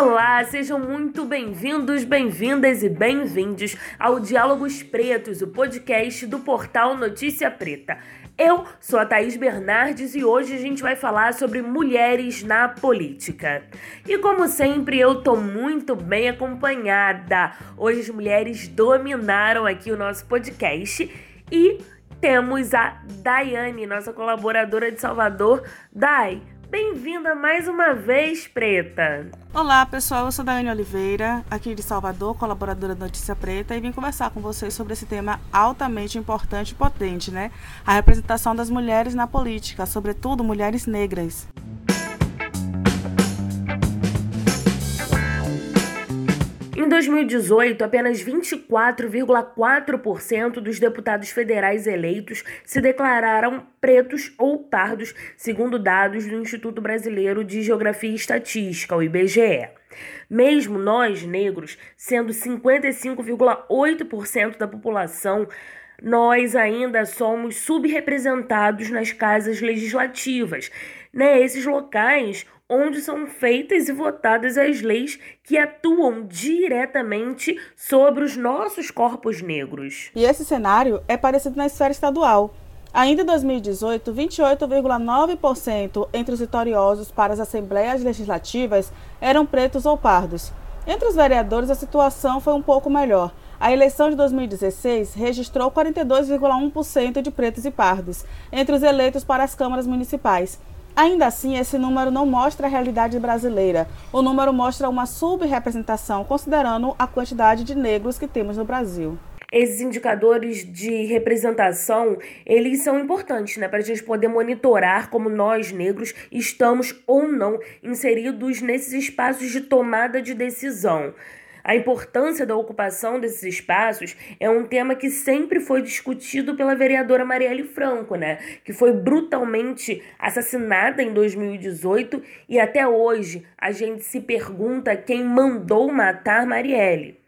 Olá, sejam muito bem-vindos, bem-vindas e bem-vindos ao Diálogos Pretos, o podcast do portal Notícia Preta. Eu sou a Thaís Bernardes e hoje a gente vai falar sobre mulheres na política. E como sempre, eu tô muito bem acompanhada. Hoje as mulheres dominaram aqui o nosso podcast e temos a Daiane, nossa colaboradora de Salvador. Dai, Bem-vinda mais uma vez, Preta. Olá, pessoal. Eu sou Daiane Oliveira, aqui de Salvador, colaboradora da Notícia Preta, e vim conversar com vocês sobre esse tema altamente importante e potente, né? A representação das mulheres na política, sobretudo mulheres negras. Em 2018, apenas 24,4% dos deputados federais eleitos se declararam pretos ou pardos, segundo dados do Instituto Brasileiro de Geografia e Estatística, o IBGE. Mesmo nós, negros, sendo 55,8% da população, nós ainda somos subrepresentados nas casas legislativas, né? Esses locais onde são feitas e votadas as leis que atuam diretamente sobre os nossos corpos negros. E esse cenário é parecido na esfera estadual. Ainda em 2018, 28,9% entre os vitoriosos para as assembleias legislativas eram pretos ou pardos. Entre os vereadores, a situação foi um pouco melhor. A eleição de 2016 registrou 42,1% de pretos e pardos entre os eleitos para as câmaras municipais. Ainda assim, esse número não mostra a realidade brasileira. O número mostra uma subrepresentação, considerando a quantidade de negros que temos no Brasil. Esses indicadores de representação, eles são importantes, né, para a gente poder monitorar como nós negros estamos ou não inseridos nesses espaços de tomada de decisão. A importância da ocupação desses espaços é um tema que sempre foi discutido pela vereadora Marielle Franco, né? Que foi brutalmente assassinada em 2018 e até hoje a gente se pergunta quem mandou matar Marielle.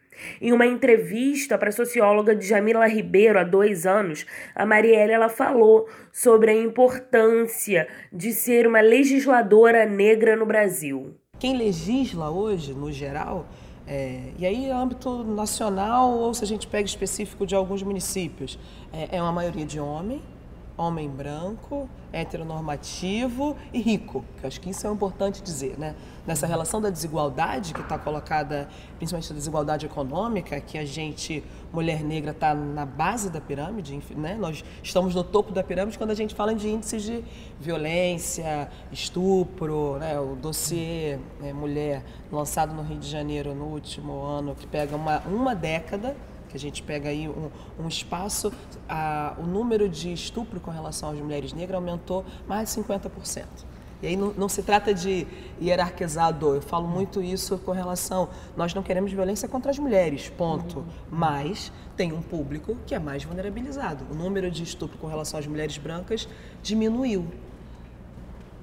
Em uma entrevista para a socióloga Jamila Ribeiro há dois anos, a Marielle ela falou sobre a importância de ser uma legisladora negra no Brasil. Quem legisla hoje, no geral, é, e aí, âmbito nacional, ou se a gente pega específico de alguns municípios, é, é uma maioria de homem, homem branco, heteronormativo e rico, que eu acho que isso é importante dizer, né? Nessa relação da desigualdade que está colocada, principalmente a desigualdade econômica, que a gente, mulher negra, está na base da pirâmide, né? Nós estamos no topo da pirâmide quando a gente fala de índices de violência, estupro, né? O dossiê né, Mulher, lançado no Rio de Janeiro no último ano, que pega uma, uma década, que a gente pega aí um, um espaço, a, o número de estupro com relação às mulheres negras aumentou mais de 50%. E aí não, não, se trata de hierarquizar dor. Eu falo muito isso com relação. Nós não queremos violência contra as mulheres, ponto. Mas tem um público que é mais vulnerabilizado. O número de estupro com relação às mulheres brancas diminuiu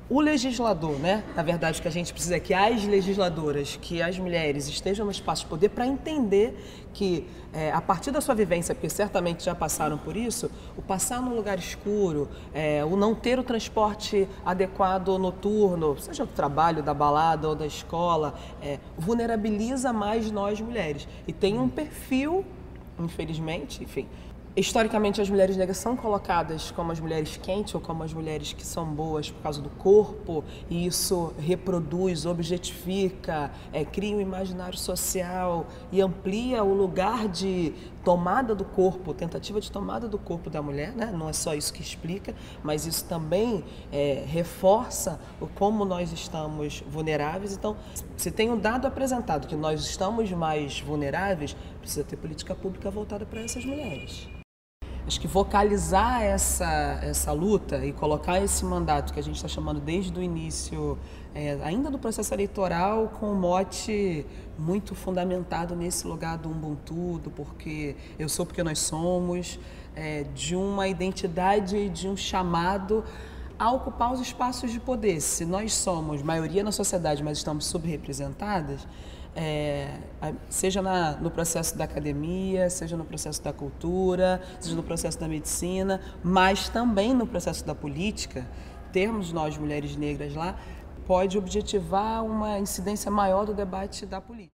o legislador, né? Na verdade, o que a gente precisa é que as legisladoras, que as mulheres estejam no espaço de poder para entender que, é, a partir da sua vivência, porque certamente já passaram por isso, o passar num lugar escuro, é, o não ter o transporte adequado noturno, seja do trabalho, da balada ou da escola, é, vulnerabiliza mais nós mulheres. E tem um perfil, infelizmente, enfim, Historicamente, as mulheres negras são colocadas como as mulheres quentes ou como as mulheres que são boas por causa do corpo, e isso reproduz, objetifica, é, cria um imaginário social e amplia o lugar de tomada do corpo, tentativa de tomada do corpo da mulher, né? não é só isso que explica, mas isso também é, reforça o como nós estamos vulneráveis. Então, se tem um dado apresentado que nós estamos mais vulneráveis, precisa ter política pública voltada para essas mulheres. Acho que vocalizar essa, essa luta e colocar esse mandato que a gente está chamando desde o início, é, ainda do processo eleitoral, com um mote muito fundamentado nesse lugar do Ubuntu, do porque eu sou porque nós somos, é, de uma identidade, de um chamado a ocupar os espaços de poder. Se nós somos maioria na sociedade, mas estamos subrepresentadas, é, seja na, no processo da academia, seja no processo da cultura, seja no processo da medicina, mas também no processo da política, termos nós mulheres negras lá, pode objetivar uma incidência maior do debate da política.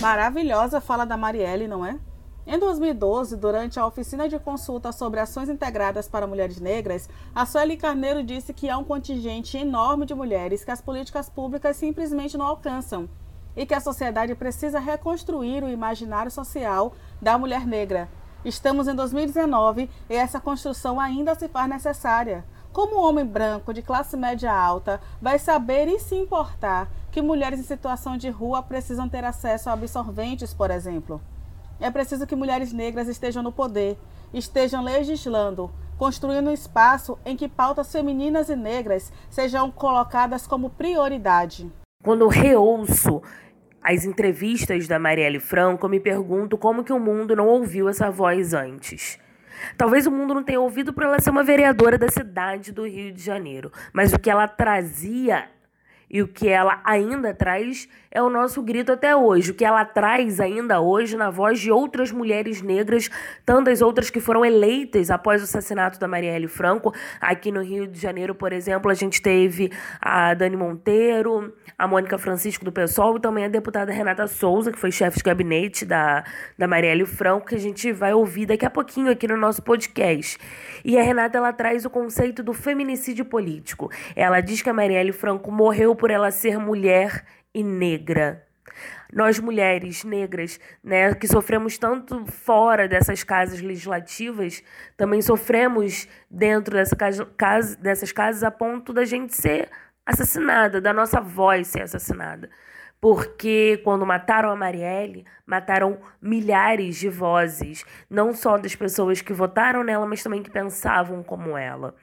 Maravilhosa fala da Marielle, não é? Em 2012, durante a oficina de consulta sobre ações integradas para mulheres negras, a Sueli Carneiro disse que há um contingente enorme de mulheres que as políticas públicas simplesmente não alcançam e que a sociedade precisa reconstruir o imaginário social da mulher negra. Estamos em 2019 e essa construção ainda se faz necessária. Como um homem branco de classe média alta vai saber e se importar que mulheres em situação de rua precisam ter acesso a absorventes, por exemplo? É preciso que mulheres negras estejam no poder, estejam legislando, construindo um espaço em que pautas femininas e negras sejam colocadas como prioridade. Quando reouço as entrevistas da Marielle Franco, me pergunto como que o mundo não ouviu essa voz antes. Talvez o mundo não tenha ouvido por ela ser uma vereadora da cidade do Rio de Janeiro, mas o que ela trazia e o que ela ainda traz é o nosso grito até hoje. O que ela traz ainda hoje na voz de outras mulheres negras, tantas outras que foram eleitas após o assassinato da Marielle Franco. Aqui no Rio de Janeiro, por exemplo, a gente teve a Dani Monteiro, a Mônica Francisco do PSOL e também a deputada Renata Souza, que foi chefe de gabinete da, da Marielle Franco, que a gente vai ouvir daqui a pouquinho aqui no nosso podcast. E a Renata ela traz o conceito do feminicídio político. Ela diz que a Marielle Franco morreu por ela ser mulher e negra. Nós mulheres negras, né, que sofremos tanto fora dessas casas legislativas, também sofremos dentro dessa casa, dessas casas a ponto da gente ser assassinada, da nossa voz ser assassinada. Porque quando mataram a Marielle, mataram milhares de vozes, não só das pessoas que votaram nela, mas também que pensavam como ela.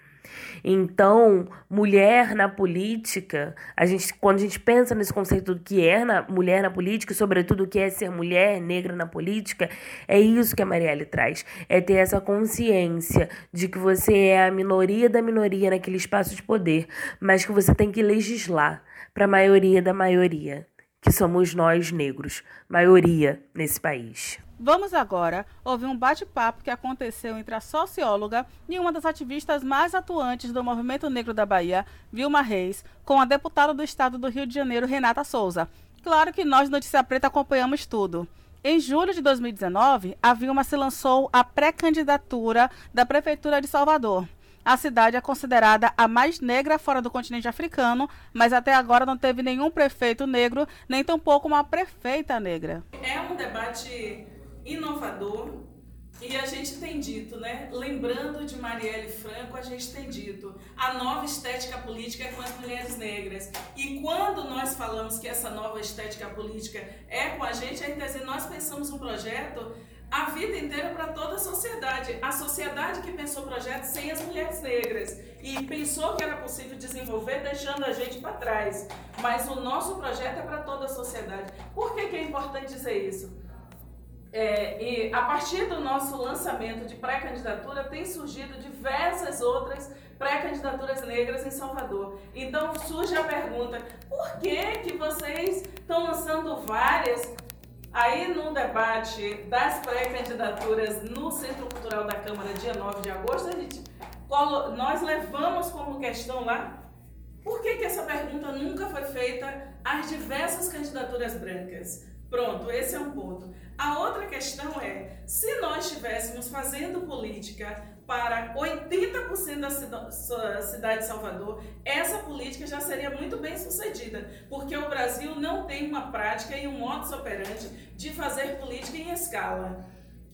Então, mulher na política, a gente, quando a gente pensa nesse conceito do que é na, mulher na política, e sobretudo o que é ser mulher negra na política, é isso que a Marielle traz. É ter essa consciência de que você é a minoria da minoria naquele espaço de poder, mas que você tem que legislar para a maioria da maioria, que somos nós negros, maioria nesse país. Vamos agora ouvir um bate-papo que aconteceu entre a socióloga e uma das ativistas mais atuantes do movimento negro da Bahia, Vilma Reis, com a deputada do estado do Rio de Janeiro, Renata Souza. Claro que nós, Notícia Preta, acompanhamos tudo. Em julho de 2019, a Vilma se lançou a pré-candidatura da Prefeitura de Salvador. A cidade é considerada a mais negra fora do continente africano, mas até agora não teve nenhum prefeito negro, nem tampouco uma prefeita negra. É um debate inovador. E a gente tem dito, né? Lembrando de Marielle Franco, a gente tem dito a nova estética política é com as mulheres negras. E quando nós falamos que essa nova estética política é com a gente, é dizer, nós pensamos um projeto a vida inteira para toda a sociedade. A sociedade que pensou projeto sem as mulheres negras e pensou que era possível desenvolver deixando a gente para trás. Mas o nosso projeto é para toda a sociedade. Por que, que é importante dizer isso? É, e a partir do nosso lançamento de pré-candidatura, tem surgido diversas outras pré-candidaturas negras em Salvador. Então surge a pergunta: por que, que vocês estão lançando várias? Aí no debate das pré-candidaturas no Centro Cultural da Câmara, dia 9 de agosto, a gente, nós levamos como questão lá por que, que essa pergunta nunca foi feita às diversas candidaturas brancas? Pronto, esse é um ponto. A outra questão é, se nós estivéssemos fazendo política para 80% da cidade de Salvador, essa política já seria muito bem sucedida, porque o Brasil não tem uma prática e um modus operandi de fazer política em escala.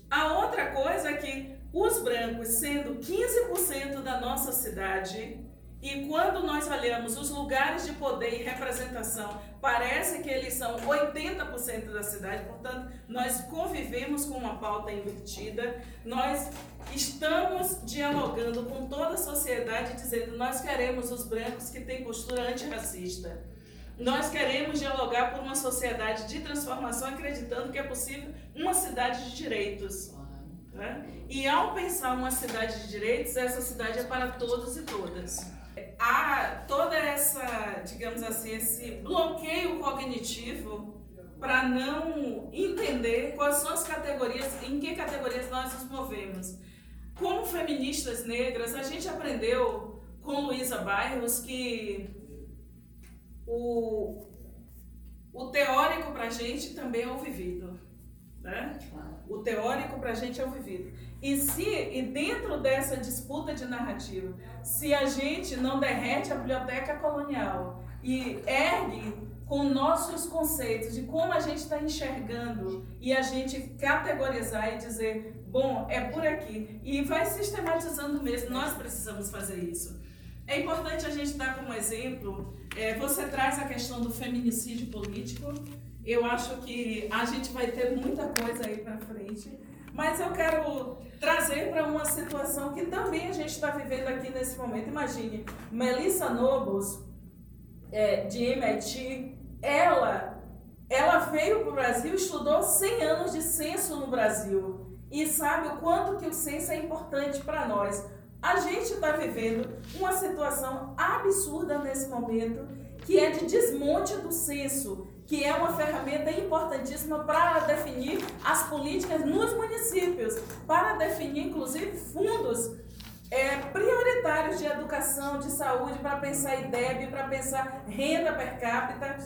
A outra coisa é que os brancos, sendo 15% da nossa cidade, e quando nós olhamos os lugares de poder e representação, parece que eles são 80% da cidade, portanto, nós convivemos com uma pauta invertida, nós estamos dialogando com toda a sociedade, dizendo nós queremos os brancos que têm postura antirracista. Nós queremos dialogar por uma sociedade de transformação, acreditando que é possível uma cidade de direitos. Né? E ao pensar uma cidade de direitos, essa cidade é para todos e todas há toda essa, digamos assim, esse bloqueio cognitivo para não entender quais são as categorias, em que categorias nós nos movemos. como feministas negras, a gente aprendeu com Luísa Bairros que o, o teórico para a gente também é o vivido. Né? O teórico para a gente é o vivido. E se e dentro dessa disputa de narrativa, se a gente não derrete a biblioteca colonial e ergue com nossos conceitos de como a gente está enxergando e a gente categorizar e dizer, bom, é por aqui. E vai sistematizando mesmo, nós precisamos fazer isso. É importante a gente dar como exemplo, é, você traz a questão do feminicídio político, eu acho que a gente vai ter muita coisa aí para frente, mas eu quero trazer para uma situação que também a gente está vivendo aqui nesse momento. Imagine, Melissa Nobles, é, de MIT, ela, ela veio para o Brasil, estudou 100 anos de censo no Brasil e sabe o quanto que o censo é importante para nós. A gente está vivendo uma situação absurda nesse momento, que é de desmonte do censo, que é uma ferramenta importantíssima para definir as políticas nos municípios, para definir, inclusive, fundos é, prioritários de educação, de saúde, para pensar IDEB, para pensar renda per capita.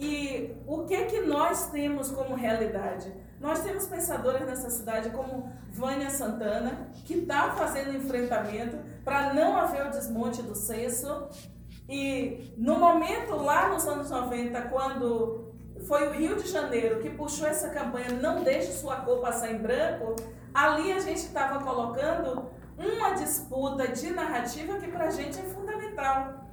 E o que que nós temos como realidade? Nós temos pensadoras nessa cidade como Vânia Santana, que está fazendo enfrentamento para não haver o desmonte do censo. E no momento lá nos anos 90, quando foi o Rio de Janeiro que puxou essa campanha Não Deixe Sua Cor Passar em Branco, ali a gente estava colocando uma disputa de narrativa que para a gente é fundamental.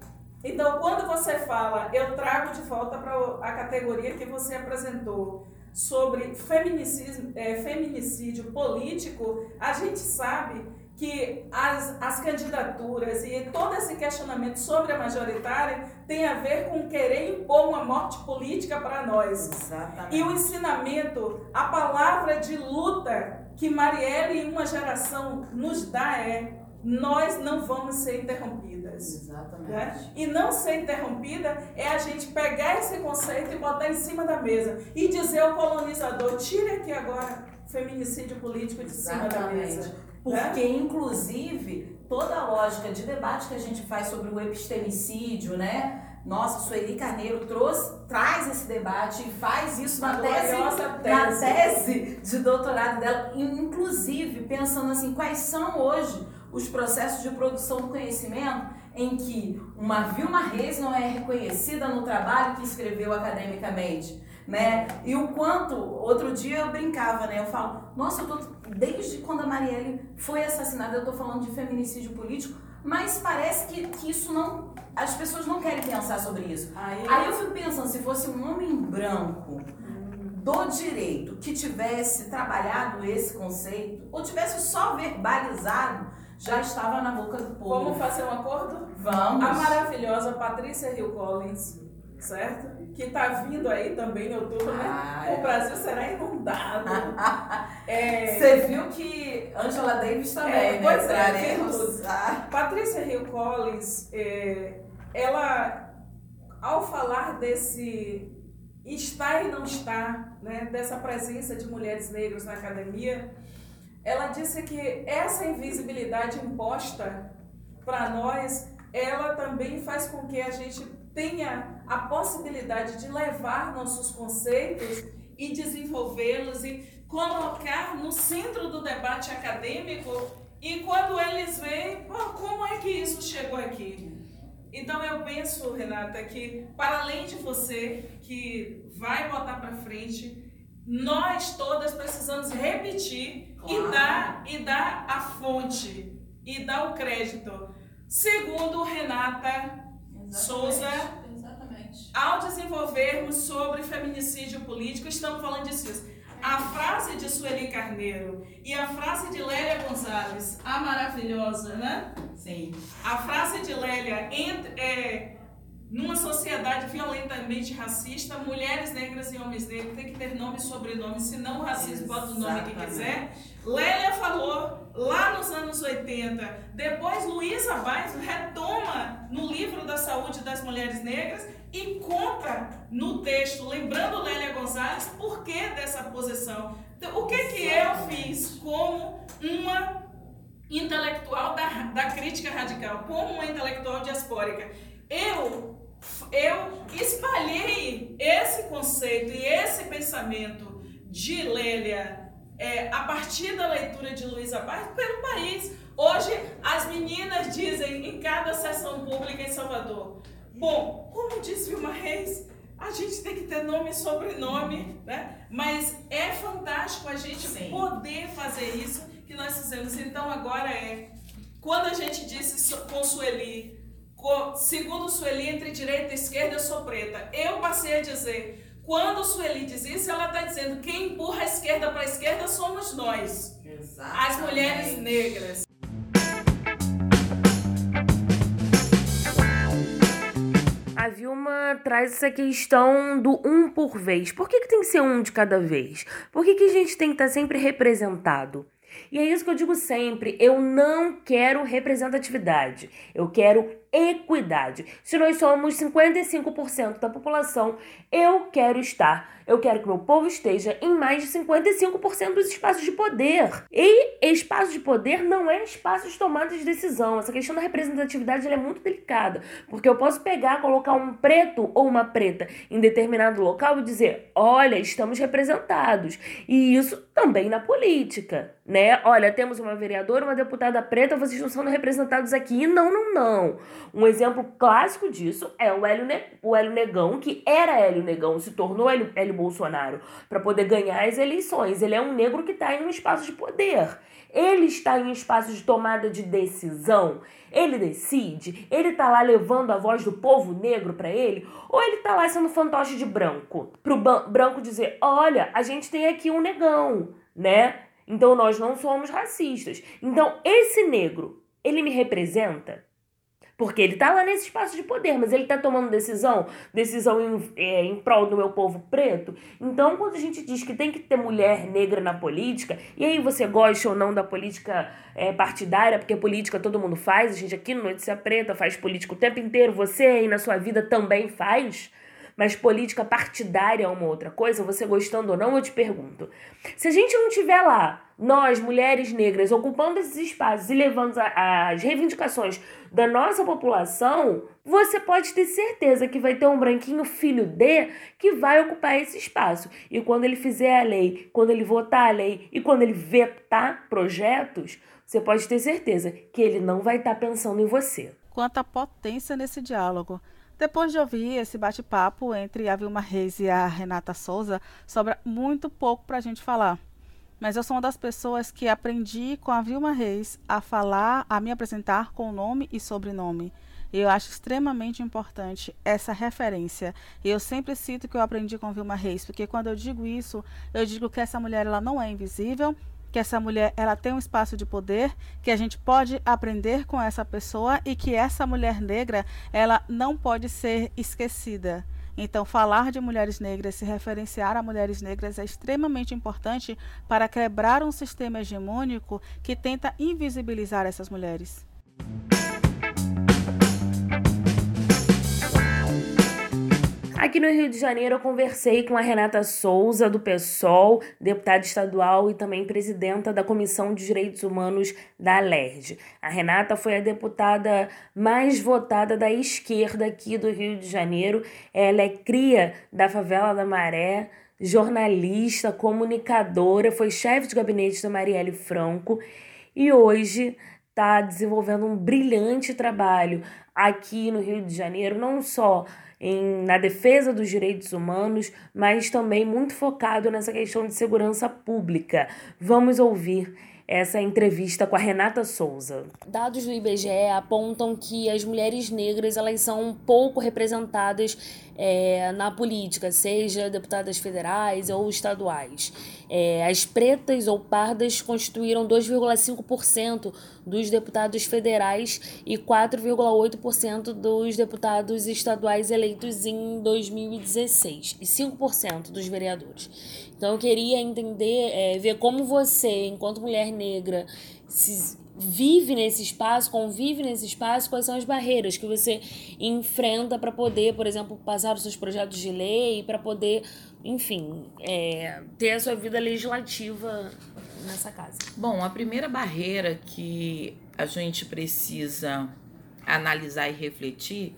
Então, quando você fala, eu trago de volta para a categoria que você apresentou sobre é, feminicídio político, a gente sabe que as, as candidaturas e todo esse questionamento sobre a majoritária tem a ver com querer impor uma morte política para nós. Exatamente. E o ensinamento, a palavra de luta que Marielle e uma geração nos dá é nós não vamos ser interrompidas. Exatamente. Né? E não ser interrompida é a gente pegar esse conceito e botar em cima da mesa e dizer ao colonizador: tire aqui agora feminicídio político de Exatamente. cima da mesa. Porque, né? inclusive, toda a lógica de debate que a gente faz sobre o epistemicídio, né? Nossa, Sueli Carneiro trouxe, traz esse debate e faz isso na tese, na tese. tese de doutorado dela, inclusive pensando assim, quais são hoje os processos de produção do conhecimento em que uma Vilma Reis não é reconhecida no trabalho que escreveu academicamente, né? E o quanto, outro dia eu brincava, né? Eu falo, nossa, eu tô, desde quando a Marielle foi assassinada, eu tô falando de feminicídio político, mas parece que, que isso não, as pessoas não querem pensar sobre isso. Aí, Aí eu fico pensando, se fosse um homem branco do direito que tivesse trabalhado esse conceito, ou tivesse só verbalizado, já estava na boca do povo. vamos fazer um acordo? Vamos. A maravilhosa Patrícia Hill Collins, certo? Que está vindo aí também em outubro, né? Ah, O é. Brasil será inundado. É, Você viu que Angela Davis também, É, né? pois é, Traremos. Ah, Patrícia Hill Collins, é, ela, ao falar desse estar e não estar, né, dessa presença de mulheres negras na academia, ela disse que essa invisibilidade imposta para nós, ela também faz com que a gente tenha a possibilidade de levar nossos conceitos e desenvolvê-los e colocar no centro do debate acadêmico e quando eles veem, "Pô, como é que isso chegou aqui? Então eu penso, Renata, que para além de você que vai botar para frente, nós todas precisamos repetir Claro. e dar e dar a fonte e dar o crédito. Segundo Renata Souza, Exatamente. ao desenvolvermos sobre feminicídio político, estamos falando disso. A frase de Sueli Carneiro e a frase de Lélia Gonzalez, a maravilhosa, né? Sim. A frase de Lélia, entre, é, numa sociedade violentamente racista, mulheres negras e homens negros têm que ter nome e sobrenome, senão o racismo bota o nome que quiser. Lélia falou lá nos anos 80. Depois, Luísa Baez retoma no livro da saúde das mulheres negras e conta no texto, lembrando Lélia Gonzalez, por que dessa posição. Então, o que, que eu fiz como uma intelectual da, da crítica radical, como uma intelectual diaspórica. Eu, eu espalhei esse conceito e esse pensamento de Lélia é, a partir da leitura de Luísa Paz pelo país. Hoje, as meninas dizem em cada sessão pública em Salvador: Bom, como disse Vilma Reis, a gente tem que ter nome e sobrenome, né? Mas é fantástico a gente Sim. poder fazer isso que nós fizemos. Então agora é. Quando a gente disse com Sueli, segundo Sueli, entre direita e esquerda eu sou preta, eu passei a dizer. Quando Sueli diz isso, ela está dizendo quem empurra a esquerda para a esquerda somos nós, Exatamente. as mulheres negras. A Vilma traz essa questão do um por vez. Por que, que tem que ser um de cada vez? Por que, que a gente tem que estar sempre representado? E é isso que eu digo sempre: eu não quero representatividade, eu quero equidade. Se nós somos 55% da população, eu quero estar eu quero que meu povo esteja em mais de 55% dos espaços de poder. E espaço de poder não é espaço de tomada de decisão. Essa questão da representatividade é muito delicada, porque eu posso pegar, colocar um preto ou uma preta em determinado local e dizer: olha, estamos representados. E isso também na política, né? Olha, temos uma vereadora, uma deputada preta, vocês não são representados aqui. Não, não, não. Um exemplo clássico disso é o Hélio, ne o Hélio Negão, que era Hélio Negão, se tornou Hélio, Hélio Bolsonaro para poder ganhar as eleições. Ele é um negro que está em um espaço de poder. Ele está em um espaço de tomada de decisão. Ele decide. Ele está lá levando a voz do povo negro para ele. Ou ele está lá sendo fantoche de branco. Para o branco dizer: olha, a gente tem aqui um negão, né? Então nós não somos racistas. Então esse negro, ele me representa? Porque ele tá lá nesse espaço de poder, mas ele tá tomando decisão, decisão em, é, em prol do meu povo preto. Então, quando a gente diz que tem que ter mulher negra na política, e aí você gosta ou não da política é, partidária, porque política todo mundo faz, a gente aqui no Notícia Preta faz política o tempo inteiro, você aí na sua vida também faz mas política partidária é uma outra coisa, você gostando ou não, eu te pergunto. Se a gente não tiver lá, nós, mulheres negras, ocupando esses espaços e levando as reivindicações da nossa população, você pode ter certeza que vai ter um branquinho filho de que vai ocupar esse espaço. E quando ele fizer a lei, quando ele votar a lei e quando ele vetar projetos, você pode ter certeza que ele não vai estar tá pensando em você. Quanta potência nesse diálogo. Depois de ouvir esse bate-papo entre a Vilma Reis e a Renata Souza, sobra muito pouco para a gente falar. Mas eu sou uma das pessoas que aprendi com a Vilma Reis a falar, a me apresentar com nome e sobrenome. Eu acho extremamente importante essa referência. E eu sempre cito que eu aprendi com Vilma Reis, porque quando eu digo isso, eu digo que essa mulher ela não é invisível, que essa mulher ela tem um espaço de poder, que a gente pode aprender com essa pessoa e que essa mulher negra ela não pode ser esquecida. Então, falar de mulheres negras, se referenciar a mulheres negras é extremamente importante para quebrar um sistema hegemônico que tenta invisibilizar essas mulheres. Aqui no Rio de Janeiro eu conversei com a Renata Souza, do PSOL, deputada estadual e também presidenta da Comissão de Direitos Humanos da LERJ. A Renata foi a deputada mais votada da esquerda aqui do Rio de Janeiro. Ela é cria da favela da Maré, jornalista, comunicadora, foi chefe de gabinete da Marielle Franco e hoje está desenvolvendo um brilhante trabalho aqui no Rio de Janeiro, não só em, na defesa dos direitos humanos, mas também muito focado nessa questão de segurança pública. Vamos ouvir essa entrevista com a Renata Souza. Dados do IBGE apontam que as mulheres negras elas são pouco representadas é, na política, seja deputadas federais ou estaduais. É, as pretas ou pardas constituíram 2,5% dos deputados federais e 4,8% dos deputados estaduais eleitos em 2016 e 5% dos vereadores. Então eu queria entender, é, ver como você, enquanto mulher negra, se vive nesse espaço, convive nesse espaço, quais são as barreiras que você enfrenta para poder, por exemplo, passar os seus projetos de lei, para poder, enfim, é, ter a sua vida legislativa nessa casa? Bom, a primeira barreira que a gente precisa analisar e refletir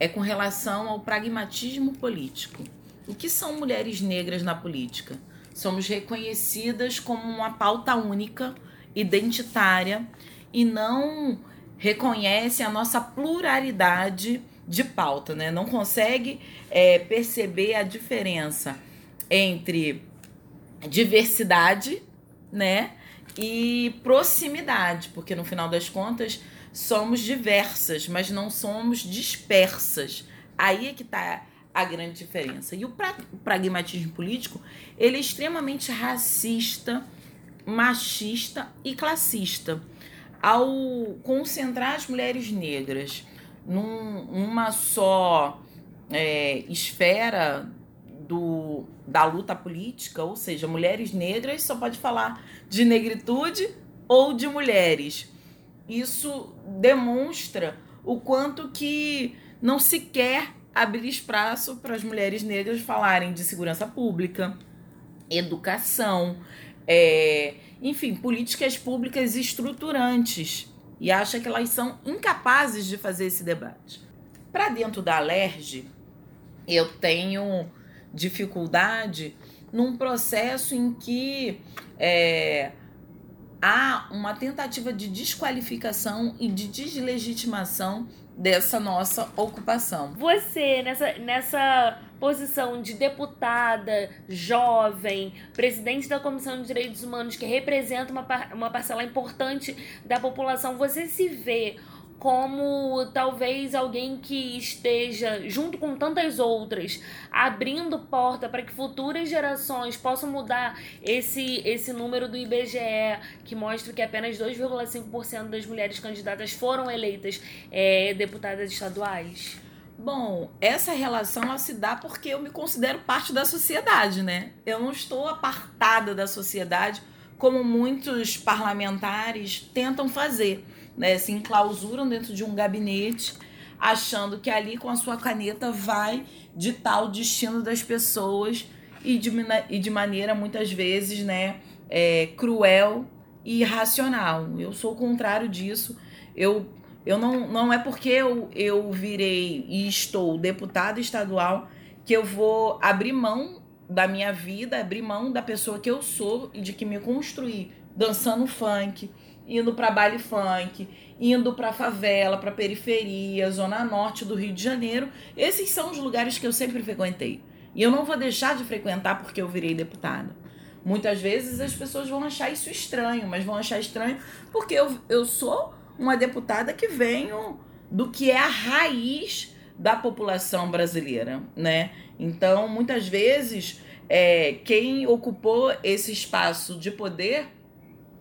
é com relação ao pragmatismo político. O que são mulheres negras na política? Somos reconhecidas como uma pauta única, identitária e não reconhece a nossa pluralidade de pauta, né? Não consegue é, perceber a diferença entre diversidade, né? E proximidade, porque no final das contas somos diversas, mas não somos dispersas. Aí é que está a grande diferença. E o, pra, o pragmatismo político, ele é extremamente racista, machista e classista. Ao concentrar as mulheres negras numa só é, esfera do, da luta política, ou seja, mulheres negras só pode falar de negritude ou de mulheres. Isso demonstra o quanto que não se quer abrir espaço para as mulheres negras falarem de segurança pública, educação, é, enfim, políticas públicas estruturantes e acha que elas são incapazes de fazer esse debate. Para dentro da Alerj, eu tenho dificuldade num processo em que é, há uma tentativa de desqualificação e de deslegitimação dessa nossa ocupação. Você, nessa, nessa posição de deputada, jovem, presidente da Comissão de Direitos Humanos, que representa uma, uma parcela importante da população, você se vê como talvez alguém que esteja, junto com tantas outras, abrindo porta para que futuras gerações possam mudar esse, esse número do IBGE, que mostra que apenas 2,5% das mulheres candidatas foram eleitas é, deputadas estaduais? Bom, essa relação ela se dá porque eu me considero parte da sociedade, né? Eu não estou apartada da sociedade como muitos parlamentares tentam fazer né, se enclausuram dentro de um gabinete, achando que ali com a sua caneta vai ditar o destino das pessoas e de, e de maneira muitas vezes né, é, cruel e irracional. Eu sou o contrário disso. Eu, eu não, não é porque eu, eu virei e estou deputada estadual que eu vou abrir mão da minha vida, abrir mão da pessoa que eu sou e de que me construí dançando funk, indo para baile funk, indo para favela, para periferia, zona norte do Rio de Janeiro. Esses são os lugares que eu sempre frequentei. E eu não vou deixar de frequentar porque eu virei deputada. Muitas vezes as pessoas vão achar isso estranho, mas vão achar estranho porque eu, eu sou uma deputada que venho do que é a raiz da população brasileira, né? Então, muitas vezes, é, quem ocupou esse espaço de poder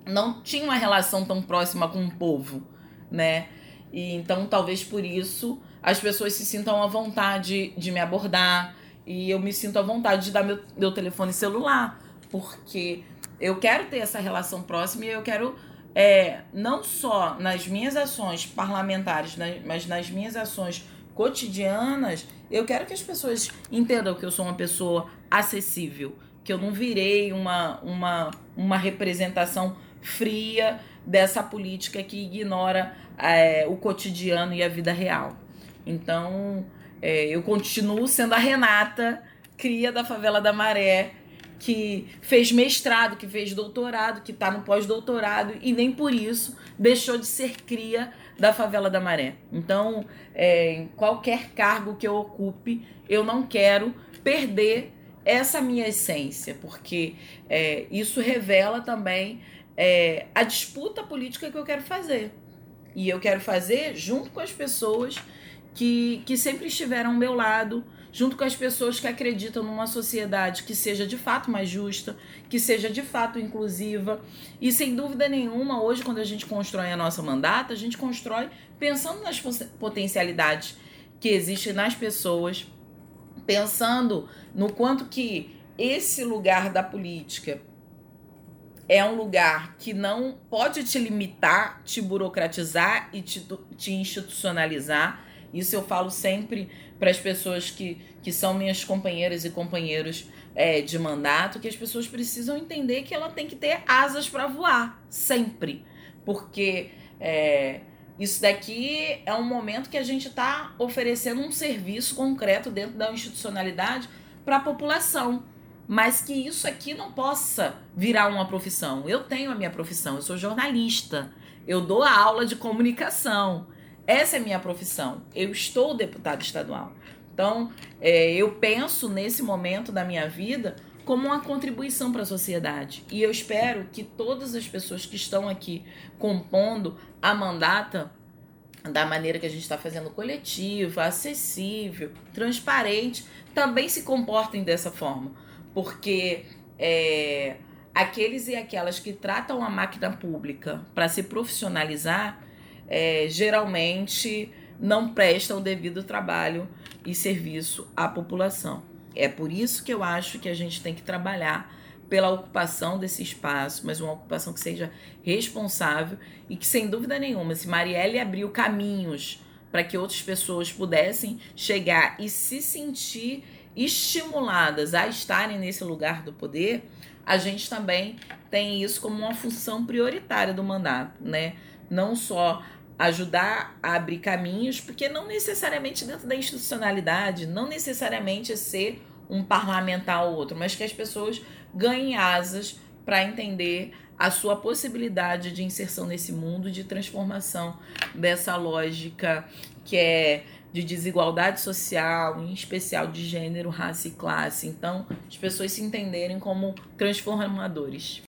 não tinha uma relação tão próxima com o povo, né? E então talvez por isso as pessoas se sintam à vontade de me abordar e eu me sinto à vontade de dar meu, meu telefone celular, porque eu quero ter essa relação próxima e eu quero é, não só nas minhas ações parlamentares, mas nas minhas ações cotidianas, eu quero que as pessoas entendam que eu sou uma pessoa acessível, que eu não virei uma, uma, uma representação fria dessa política que ignora é, o cotidiano e a vida real. Então, é, eu continuo sendo a Renata, cria da favela da Maré, que fez mestrado, que fez doutorado, que está no pós-doutorado e nem por isso deixou de ser cria da favela da Maré. Então, é, em qualquer cargo que eu ocupe, eu não quero perder essa minha essência, porque é, isso revela também é, a disputa política que eu quero fazer. E eu quero fazer junto com as pessoas que, que sempre estiveram ao meu lado, junto com as pessoas que acreditam numa sociedade que seja de fato mais justa, que seja de fato inclusiva. E sem dúvida nenhuma, hoje, quando a gente constrói a nossa mandata, a gente constrói pensando nas potencialidades que existem nas pessoas, pensando no quanto que esse lugar da política é um lugar que não pode te limitar, te burocratizar e te, te institucionalizar. Isso eu falo sempre para as pessoas que, que são minhas companheiras e companheiros é, de mandato que as pessoas precisam entender que ela tem que ter asas para voar, sempre. Porque é, isso daqui é um momento que a gente está oferecendo um serviço concreto dentro da institucionalidade para a população. Mas que isso aqui não possa virar uma profissão. Eu tenho a minha profissão, eu sou jornalista, eu dou a aula de comunicação. Essa é a minha profissão. Eu estou deputado estadual. Então, é, eu penso nesse momento da minha vida como uma contribuição para a sociedade. E eu espero que todas as pessoas que estão aqui compondo a mandata da maneira que a gente está fazendo coletiva, acessível, transparente, também se comportem dessa forma. Porque é, aqueles e aquelas que tratam a máquina pública para se profissionalizar, é, geralmente não prestam o devido trabalho e serviço à população. É por isso que eu acho que a gente tem que trabalhar pela ocupação desse espaço, mas uma ocupação que seja responsável e que, sem dúvida nenhuma, se Marielle abriu caminhos para que outras pessoas pudessem chegar e se sentir estimuladas a estarem nesse lugar do poder, a gente também tem isso como uma função prioritária do mandato, né? Não só ajudar a abrir caminhos, porque não necessariamente dentro da institucionalidade, não necessariamente ser um parlamentar ou outro, mas que as pessoas ganhem asas para entender a sua possibilidade de inserção nesse mundo, de transformação dessa lógica que é de desigualdade social, em especial de gênero, raça e classe. Então, as pessoas se entenderem como transformadores.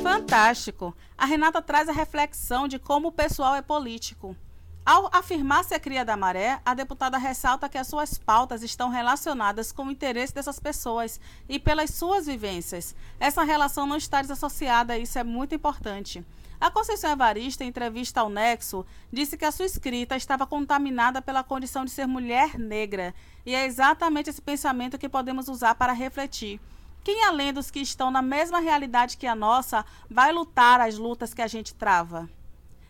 Fantástico! A Renata traz a reflexão de como o pessoal é político. Ao afirmar ser cria da maré, a deputada ressalta que as suas pautas estão relacionadas com o interesse dessas pessoas e pelas suas vivências. Essa relação não está desassociada, isso é muito importante. A Conceição Evarista, em entrevista ao Nexo, disse que a sua escrita estava contaminada pela condição de ser mulher negra. E é exatamente esse pensamento que podemos usar para refletir. Quem, além dos que estão na mesma realidade que a nossa, vai lutar as lutas que a gente trava?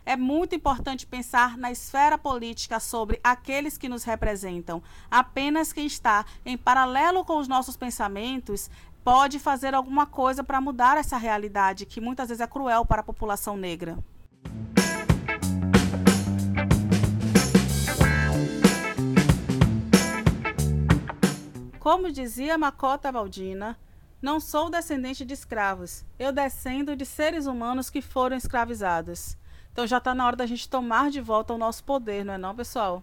É muito importante pensar na esfera política sobre aqueles que nos representam. Apenas quem está em paralelo com os nossos pensamentos pode fazer alguma coisa para mudar essa realidade que muitas vezes é cruel para a população negra. Como dizia Macota Valdina, não sou descendente de escravos, eu descendo de seres humanos que foram escravizados. Então já está na hora da gente tomar de volta o nosso poder, não é não, pessoal?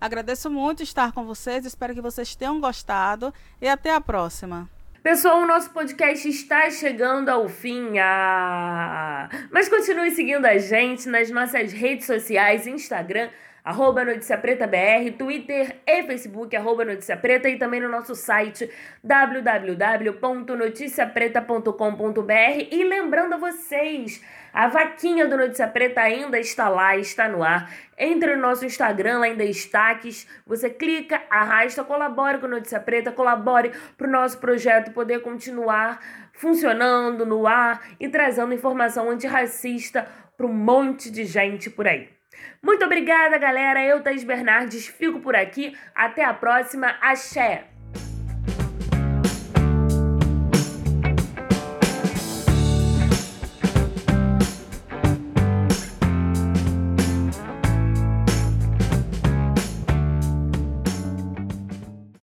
Agradeço muito estar com vocês, espero que vocês tenham gostado e até a próxima. Pessoal, o nosso podcast está chegando ao fim. Ah! Mas continue seguindo a gente nas nossas redes sociais, Instagram, arroba Notícia Preta BR, Twitter e Facebook, arroba Notícia Preta, e também no nosso site www.noticiapreta.com.br. E lembrando a vocês, a vaquinha do Notícia Preta ainda está lá, está no ar. Entre no nosso Instagram, lá em destaques, você clica, arrasta, colabore com Notícia Preta, colabore para o nosso projeto poder continuar funcionando no ar e trazendo informação antirracista para um monte de gente por aí. Muito obrigada, galera. Eu, Thais Bernardes, fico por aqui. Até a próxima. Axé!